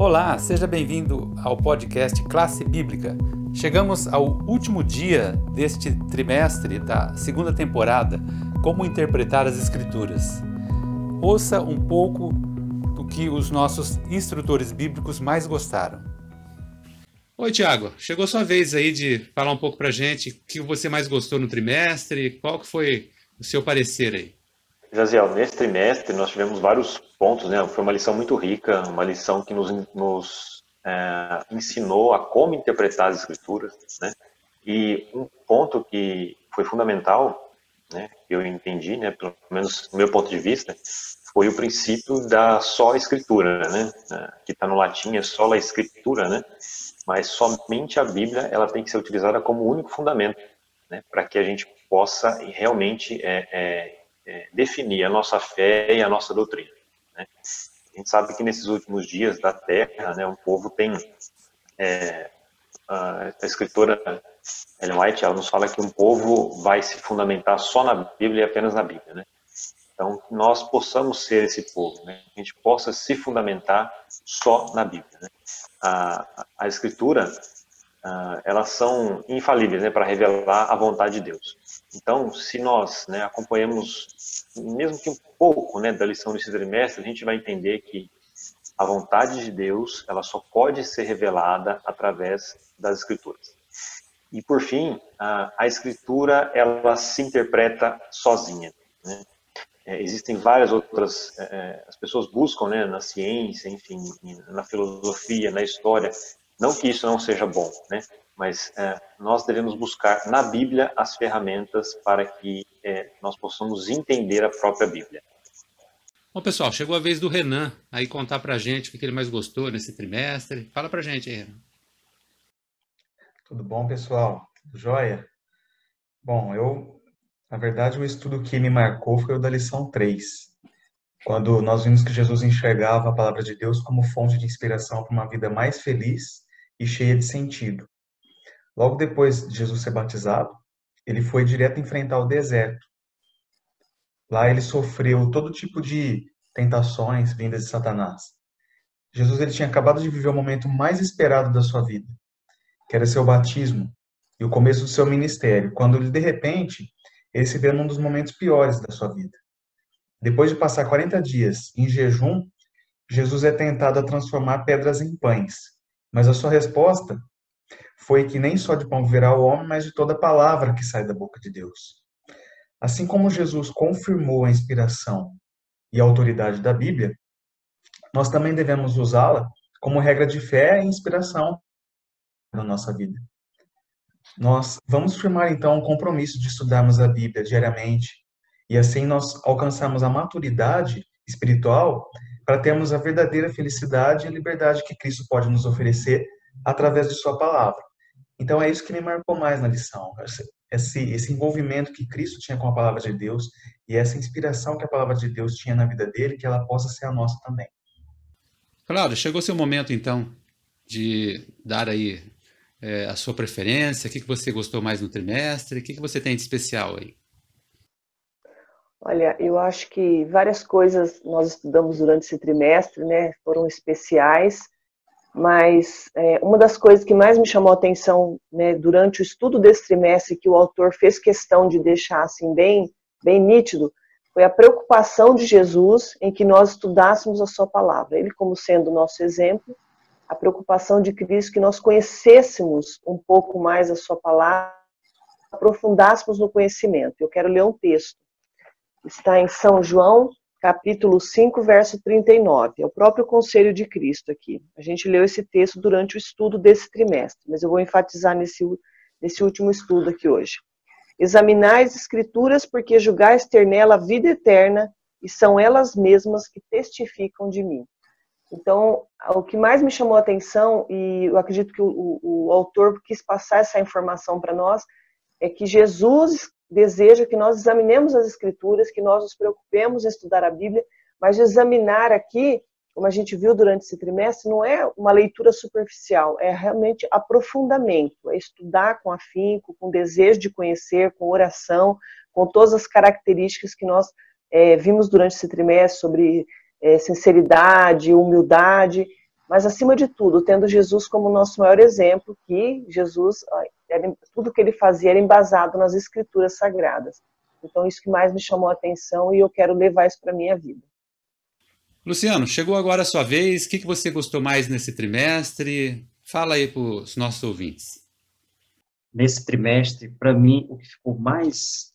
Olá, seja bem-vindo ao podcast Classe Bíblica. Chegamos ao último dia deste trimestre da segunda temporada, Como Interpretar as Escrituras. Ouça um pouco do que os nossos instrutores bíblicos mais gostaram. Oi, Tiago. Chegou sua vez aí de falar um pouco pra gente o que você mais gostou no trimestre, qual que foi o seu parecer aí? Jaziel, nesse trimestre nós tivemos vários pontos, né? Foi uma lição muito rica, uma lição que nos, nos é, ensinou a como interpretar as escrituras, né? E um ponto que foi fundamental, né? Eu entendi, né? Pelo menos do meu ponto de vista, foi o princípio da só escritura, né? É, que está no latim é só a escritura, né? Mas somente a Bíblia ela tem que ser utilizada como único fundamento, né? Para que a gente possa realmente é, é, é, definir a nossa fé e a nossa doutrina. Né? A gente sabe que nesses últimos dias da Terra, né, o povo tem é, a, a escritora Ellen White, ela nos fala que um povo vai se fundamentar só na Bíblia e apenas na Bíblia, né? Então, que nós possamos ser esse povo, né? que a gente possa se fundamentar só na Bíblia. Né? A, a, a Escritura, uh, elas são infalíveis né, para revelar a vontade de Deus. Então, se nós né, acompanhamos, mesmo que um pouco né, da lição desse trimestre, a gente vai entender que a vontade de Deus ela só pode ser revelada através das Escrituras. E, por fim, a, a Escritura ela se interpreta sozinha. Né? É, existem várias outras, é, é as pessoas buscam né, na ciência, enfim, na filosofia, na história, não que isso não seja bom, né? Mas é, nós devemos buscar na Bíblia as ferramentas para que é, nós possamos entender a própria Bíblia. Bom, pessoal, chegou a vez do Renan aí contar para a gente o que ele mais gostou nesse trimestre. Fala para a gente aí, Renan. Tudo bom, pessoal? Joia? Bom, eu, na verdade, o estudo que me marcou foi o da lição 3, quando nós vimos que Jesus enxergava a palavra de Deus como fonte de inspiração para uma vida mais feliz e cheia de sentido. Logo depois de Jesus ser batizado, ele foi direto enfrentar o deserto. Lá ele sofreu todo tipo de tentações vindas de Satanás. Jesus ele tinha acabado de viver o momento mais esperado da sua vida, que era seu batismo e o começo do seu ministério, quando ele de repente ele se vê num dos momentos piores da sua vida. Depois de passar 40 dias em jejum, Jesus é tentado a transformar pedras em pães. Mas a sua resposta foi que nem só de pão viverá o homem, mas de toda palavra que sai da boca de Deus. Assim como Jesus confirmou a inspiração e a autoridade da Bíblia, nós também devemos usá-la como regra de fé e inspiração na nossa vida. Nós vamos firmar então o compromisso de estudarmos a Bíblia diariamente e assim nós alcançamos a maturidade espiritual para termos a verdadeira felicidade e liberdade que Cristo pode nos oferecer através de Sua palavra. Então é isso que me marcou mais na lição, esse, esse envolvimento que Cristo tinha com a palavra de Deus e essa inspiração que a palavra de Deus tinha na vida dele, que ela possa ser a nossa também. Claro, chegou seu momento então de dar aí é, a sua preferência, o que, que você gostou mais no trimestre, o que, que você tem de especial aí? Olha, eu acho que várias coisas nós estudamos durante esse trimestre, né, foram especiais, mas é, uma das coisas que mais me chamou a atenção, né, durante o estudo desse trimestre, que o autor fez questão de deixar assim bem, bem nítido, foi a preocupação de Jesus em que nós estudássemos a sua palavra. Ele como sendo o nosso exemplo, a preocupação de Cristo que nós conhecêssemos um pouco mais a sua palavra, aprofundássemos no conhecimento. Eu quero ler um texto está em São João, capítulo 5, verso 39. É o próprio conselho de Cristo aqui. A gente leu esse texto durante o estudo desse trimestre, mas eu vou enfatizar nesse, nesse último estudo aqui hoje. Examinai as escrituras, porque julgais ter nela a vida eterna, e são elas mesmas que testificam de mim. Então, o que mais me chamou a atenção, e eu acredito que o, o, o autor quis passar essa informação para nós, é que Jesus deseja que nós examinemos as escrituras, que nós nos preocupemos em estudar a Bíblia, mas examinar aqui, como a gente viu durante esse trimestre, não é uma leitura superficial, é realmente aprofundamento, é estudar com afinco, com desejo de conhecer, com oração, com todas as características que nós é, vimos durante esse trimestre sobre é, sinceridade, humildade. mas acima de tudo, tendo Jesus como nosso maior exemplo, que Jesus, era, tudo que ele fazia era embasado nas escrituras sagradas. Então, isso que mais me chamou a atenção e eu quero levar isso para a minha vida. Luciano, chegou agora a sua vez. O que você gostou mais nesse trimestre? Fala aí para os nossos ouvintes. Nesse trimestre, para mim, o que ficou mais,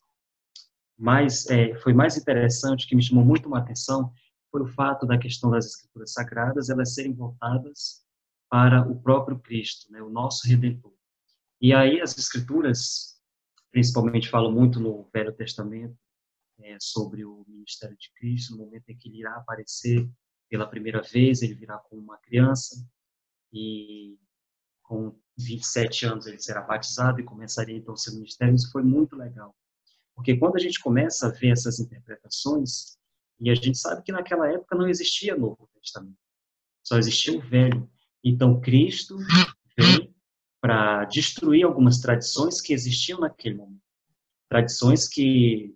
mais é, foi mais interessante, que me chamou muito uma atenção, foi o fato da questão das escrituras sagradas elas serem voltadas para o próprio Cristo, né, o nosso Redentor. E aí as escrituras, principalmente falam muito no Velho Testamento é, sobre o ministério de Cristo, no momento em que ele irá aparecer pela primeira vez, ele virá como uma criança e com 27 anos ele será batizado e começaria então o seu ministério. Isso foi muito legal, porque quando a gente começa a ver essas interpretações, e a gente sabe que naquela época não existia Novo Testamento, só existia o Velho. Então Cristo vem para destruir algumas tradições que existiam naquele momento. Tradições que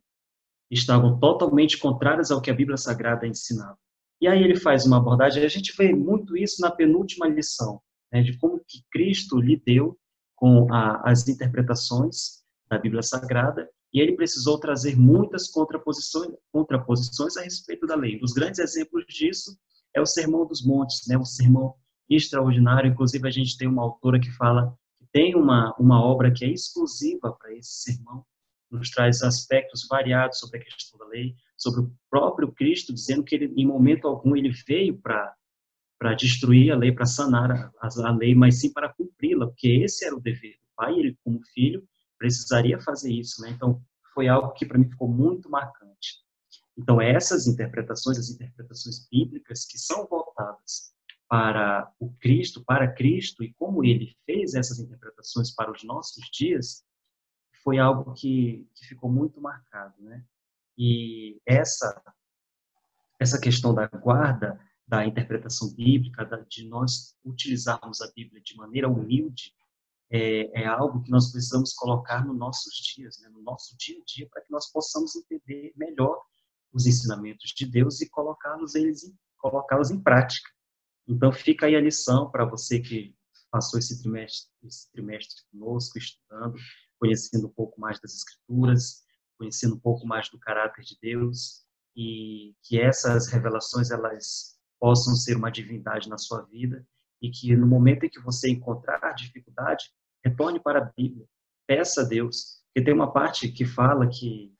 estavam totalmente contrárias ao que a Bíblia Sagrada ensinava. E aí ele faz uma abordagem, a gente vê muito isso na penúltima lição, né, de como que Cristo lidou com a, as interpretações da Bíblia Sagrada e ele precisou trazer muitas contraposições, contraposições a respeito da lei. Um dos grandes exemplos disso é o Sermão dos Montes, né, um sermão extraordinário. Inclusive, a gente tem uma autora que fala que tem uma, uma obra que é exclusiva para esse sermão, nos traz aspectos variados sobre a questão da lei, sobre o próprio Cristo, dizendo que ele, em momento algum ele veio para para destruir a lei, para sanar a, a, lei, mas sim para cumpri-la, porque esse era o dever do pai, ele como filho precisaria fazer isso, né? Então, foi algo que para mim ficou muito marcante. Então, essas interpretações, as interpretações bíblicas que são voltadas para o Cristo, para Cristo e como ele fez essas interpretações para os nossos dias, foi algo que, que ficou muito marcado, né? E essa essa questão da guarda da interpretação bíblica, de nós utilizarmos a Bíblia de maneira humilde, é, é, algo que nós precisamos colocar nos nossos dias, né, no nosso dia a dia, para que nós possamos entender melhor os ensinamentos de Deus e colocá-los eles colocá-los em prática. Então fica aí a lição para você que passou esse trimestre, esse trimestre conosco, estudando, conhecendo um pouco mais das Escrituras, conhecendo um pouco mais do caráter de Deus e que essas revelações elas possam ser uma divindade na sua vida e que no momento em que você encontrar dificuldade, retorne para a Bíblia, peça a Deus, porque tem uma parte que fala que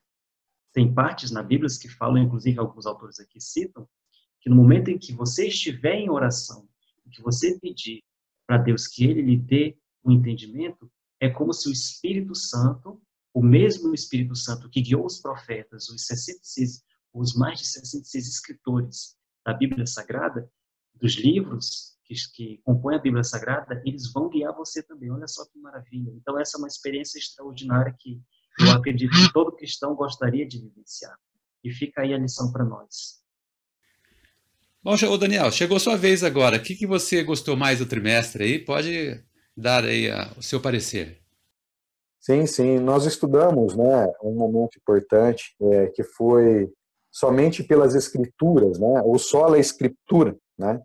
tem partes na Bíblia que falam, inclusive alguns autores aqui citam, que no momento em que você estiver em oração, que você pedir para Deus que ele lhe dê o um entendimento, é como se o Espírito Santo, o mesmo Espírito Santo que guiou os profetas, os 66, os mais de 66 escritores da Bíblia Sagrada, dos livros, que, que compõem a Bíblia Sagrada, eles vão guiar você também. Olha só que maravilha. Então, essa é uma experiência extraordinária que eu acredito que todo cristão gostaria de vivenciar. E fica aí a lição para nós. Bom, Daniel, chegou sua vez agora. O que, que você gostou mais do trimestre aí? Pode dar aí a, o seu parecer. Sim, sim. Nós estudamos né, um momento importante é, que foi somente pelas escrituras, né, ou só a escritura. Né?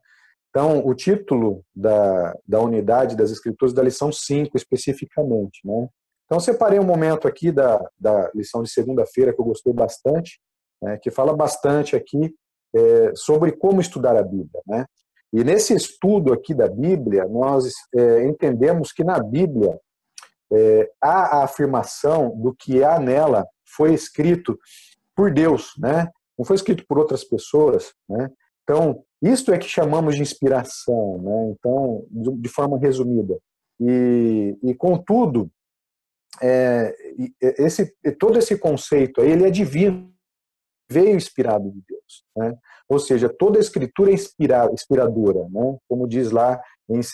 Então, o título da, da unidade das escrituras da lição 5, especificamente. Né? Então, separei um momento aqui da, da lição de segunda-feira que eu gostei bastante, né, que fala bastante aqui é, sobre como estudar a Bíblia. Né? E nesse estudo aqui da Bíblia, nós é, entendemos que na Bíblia é, há a afirmação do que há nela foi escrito por Deus, né? Não foi escrito por outras pessoas, né? Então, isto é que chamamos de inspiração, né? Então, de forma resumida. E, e contudo, é, esse, todo esse conceito aí, ele é divino, veio inspirado de Deus, né? Ou seja, toda a escritura é inspira, inspiradora, né? Como diz lá em 2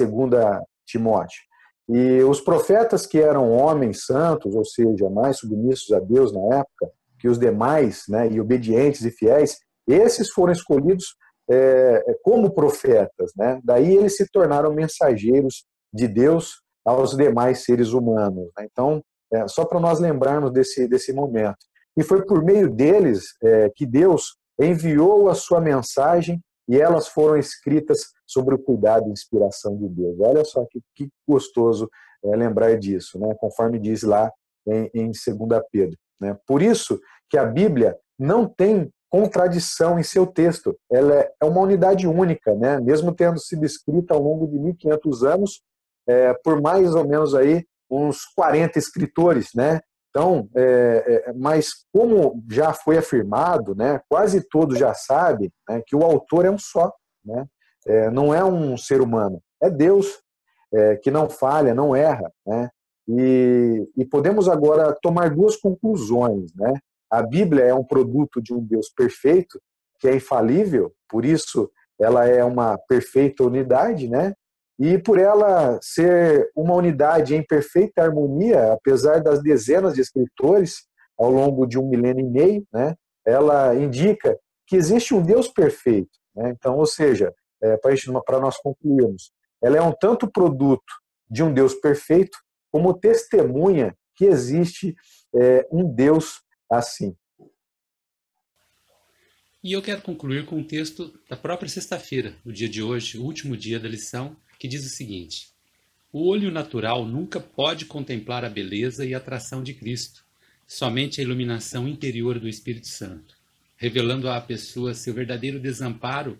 Timóteo. E os profetas que eram homens santos, ou seja, mais submissos a Deus na época, que os demais, né, e obedientes e fiéis, esses foram escolhidos é, como profetas, né? Daí eles se tornaram mensageiros de Deus aos demais seres humanos. Né? Então, é, só para nós lembrarmos desse, desse momento. E foi por meio deles é, que Deus enviou a sua mensagem e elas foram escritas sobre o cuidado e inspiração de Deus. Olha só que, que gostoso é, lembrar disso, né? conforme diz lá em, em 2 Pedro. Né? Por isso que a Bíblia não tem contradição em seu texto. Ela é uma unidade única, né? mesmo tendo sido escrita ao longo de 1.500 anos, é, por mais ou menos aí uns 40 escritores, né? Então, é, é, mas como já foi afirmado, né, quase todos já sabem né, que o autor é um só, né? É, não é um ser humano, é Deus é, que não falha, não erra, né? E, e, podemos agora tomar duas conclusões, né? A Bíblia é um produto de um Deus perfeito, que é infalível, por isso ela é uma perfeita unidade, né? E por ela ser uma unidade em perfeita harmonia, apesar das dezenas de escritores ao longo de um milênio e meio, né? Ela indica que existe um Deus perfeito, né? Então, ou seja, é, para nós concluirmos, ela é um tanto produto de um Deus perfeito, como testemunha que existe é, um Deus assim. E eu quero concluir com um texto da própria sexta-feira, do dia de hoje, o último dia da lição, que diz o seguinte: O olho natural nunca pode contemplar a beleza e atração de Cristo, somente a iluminação interior do Espírito Santo, revelando à pessoa seu verdadeiro desamparo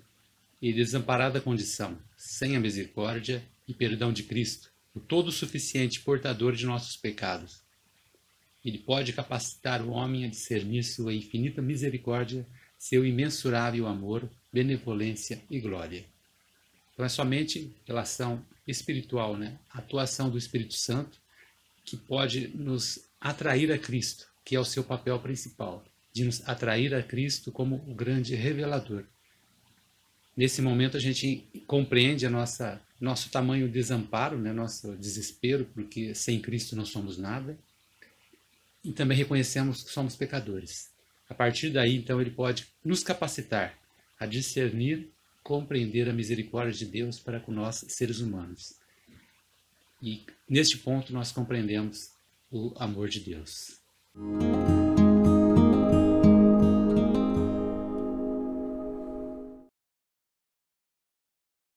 e desamparada condição, sem a misericórdia e perdão de Cristo, o todo suficiente portador de nossos pecados. Ele pode capacitar o homem a discernir sua infinita misericórdia, seu imensurável amor, benevolência e glória. Então é somente relação espiritual, né? a atuação do Espírito Santo, que pode nos atrair a Cristo, que é o seu papel principal, de nos atrair a Cristo como o grande revelador Nesse momento a gente compreende a nossa nosso tamanho desamparo, né, nosso desespero, porque sem Cristo não somos nada. E também reconhecemos que somos pecadores. A partir daí, então, ele pode nos capacitar a discernir, compreender a misericórdia de Deus para com nós, seres humanos. E neste ponto nós compreendemos o amor de Deus.